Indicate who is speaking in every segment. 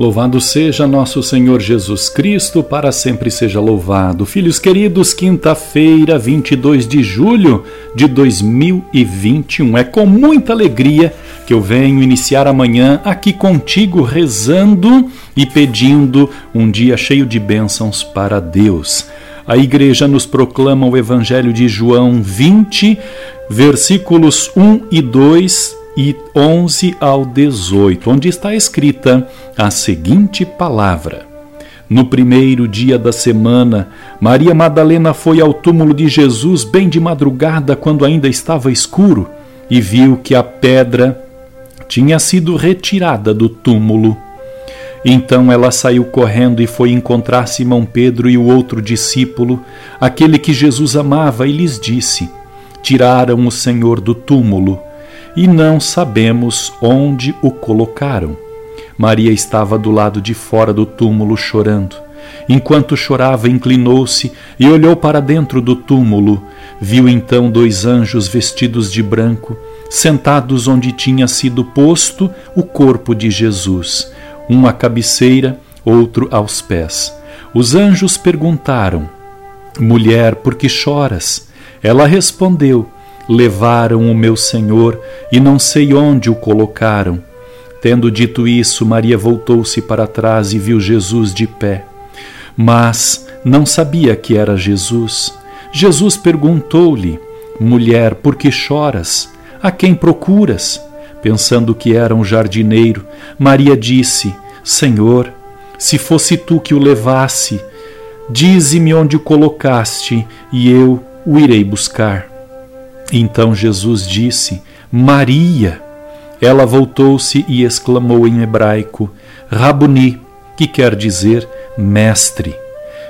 Speaker 1: Louvado seja nosso Senhor Jesus Cristo, para sempre seja louvado. Filhos queridos, quinta-feira, 22 de julho de 2021. É com muita alegria que eu venho iniciar amanhã aqui contigo, rezando e pedindo um dia cheio de bênçãos para Deus. A igreja nos proclama o Evangelho de João 20, versículos 1 e 2 e 11 ao 18, onde está escrita a seguinte palavra. No primeiro dia da semana, Maria Madalena foi ao túmulo de Jesus bem de madrugada, quando ainda estava escuro, e viu que a pedra tinha sido retirada do túmulo. Então ela saiu correndo e foi encontrar Simão Pedro e o outro discípulo, aquele que Jesus amava, e lhes disse: Tiraram o Senhor do túmulo e não sabemos onde o colocaram. Maria estava do lado de fora do túmulo chorando. Enquanto chorava, inclinou-se e olhou para dentro do túmulo. Viu então dois anjos vestidos de branco sentados onde tinha sido posto o corpo de Jesus, um à cabeceira, outro aos pés. Os anjos perguntaram: Mulher, por que choras? Ela respondeu: Levaram o meu Senhor e não sei onde o colocaram. Tendo dito isso, Maria voltou-se para trás e viu Jesus de pé. Mas não sabia que era Jesus. Jesus perguntou-lhe: Mulher, por que choras? A quem procuras? Pensando que era um jardineiro, Maria disse: Senhor, se fosse tu que o levasse, dize-me onde o colocaste e eu o irei buscar. Então Jesus disse: Maria. Ela voltou-se e exclamou em hebraico: Rabuni, que quer dizer mestre.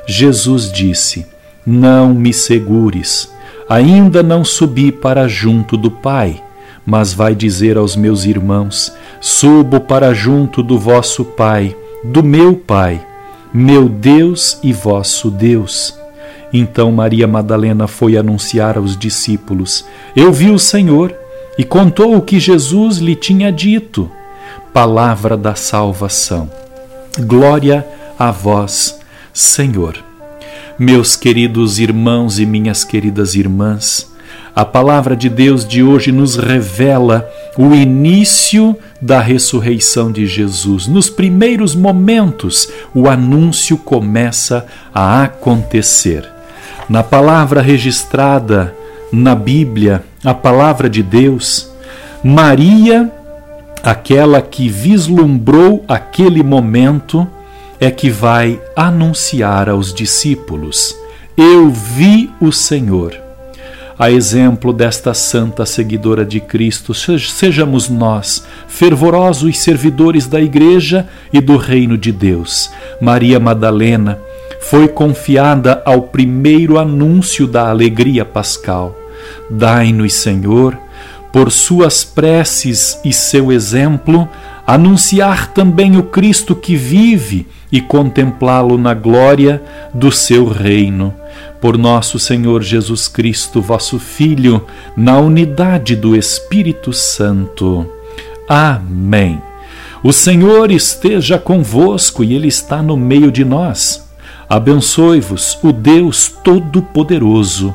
Speaker 1: Jesus disse: Não me segures Ainda não subi para junto do Pai, mas vai dizer aos meus irmãos: Subo para junto do vosso Pai, do meu Pai, meu Deus e vosso Deus. Então Maria Madalena foi anunciar aos discípulos: Eu vi o Senhor, e contou o que Jesus lhe tinha dito. Palavra da salvação. Glória a vós, Senhor. Meus queridos irmãos e minhas queridas irmãs, a palavra de Deus de hoje nos revela o início da ressurreição de Jesus. Nos primeiros momentos, o anúncio começa a acontecer. Na palavra registrada na Bíblia, a palavra de Deus, Maria, aquela que vislumbrou aquele momento, é que vai anunciar aos discípulos: Eu vi o Senhor. A exemplo desta santa seguidora de Cristo, sejamos nós, fervorosos servidores da Igreja e do Reino de Deus. Maria Madalena foi confiada ao primeiro anúncio da alegria pascal. Dai-nos, Senhor, por suas preces e seu exemplo, anunciar também o Cristo que vive e contemplá-lo na glória do seu reino. Por nosso Senhor Jesus Cristo, vosso Filho, na unidade do Espírito Santo. Amém. O Senhor esteja convosco e Ele está no meio de nós. Abençoe-vos o Deus Todo-Poderoso,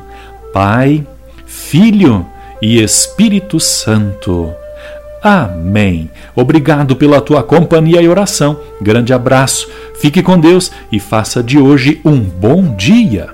Speaker 1: Pai, Filho e Espírito Santo. Amém. Obrigado pela tua companhia e oração. Grande abraço, fique com Deus e faça de hoje um bom dia.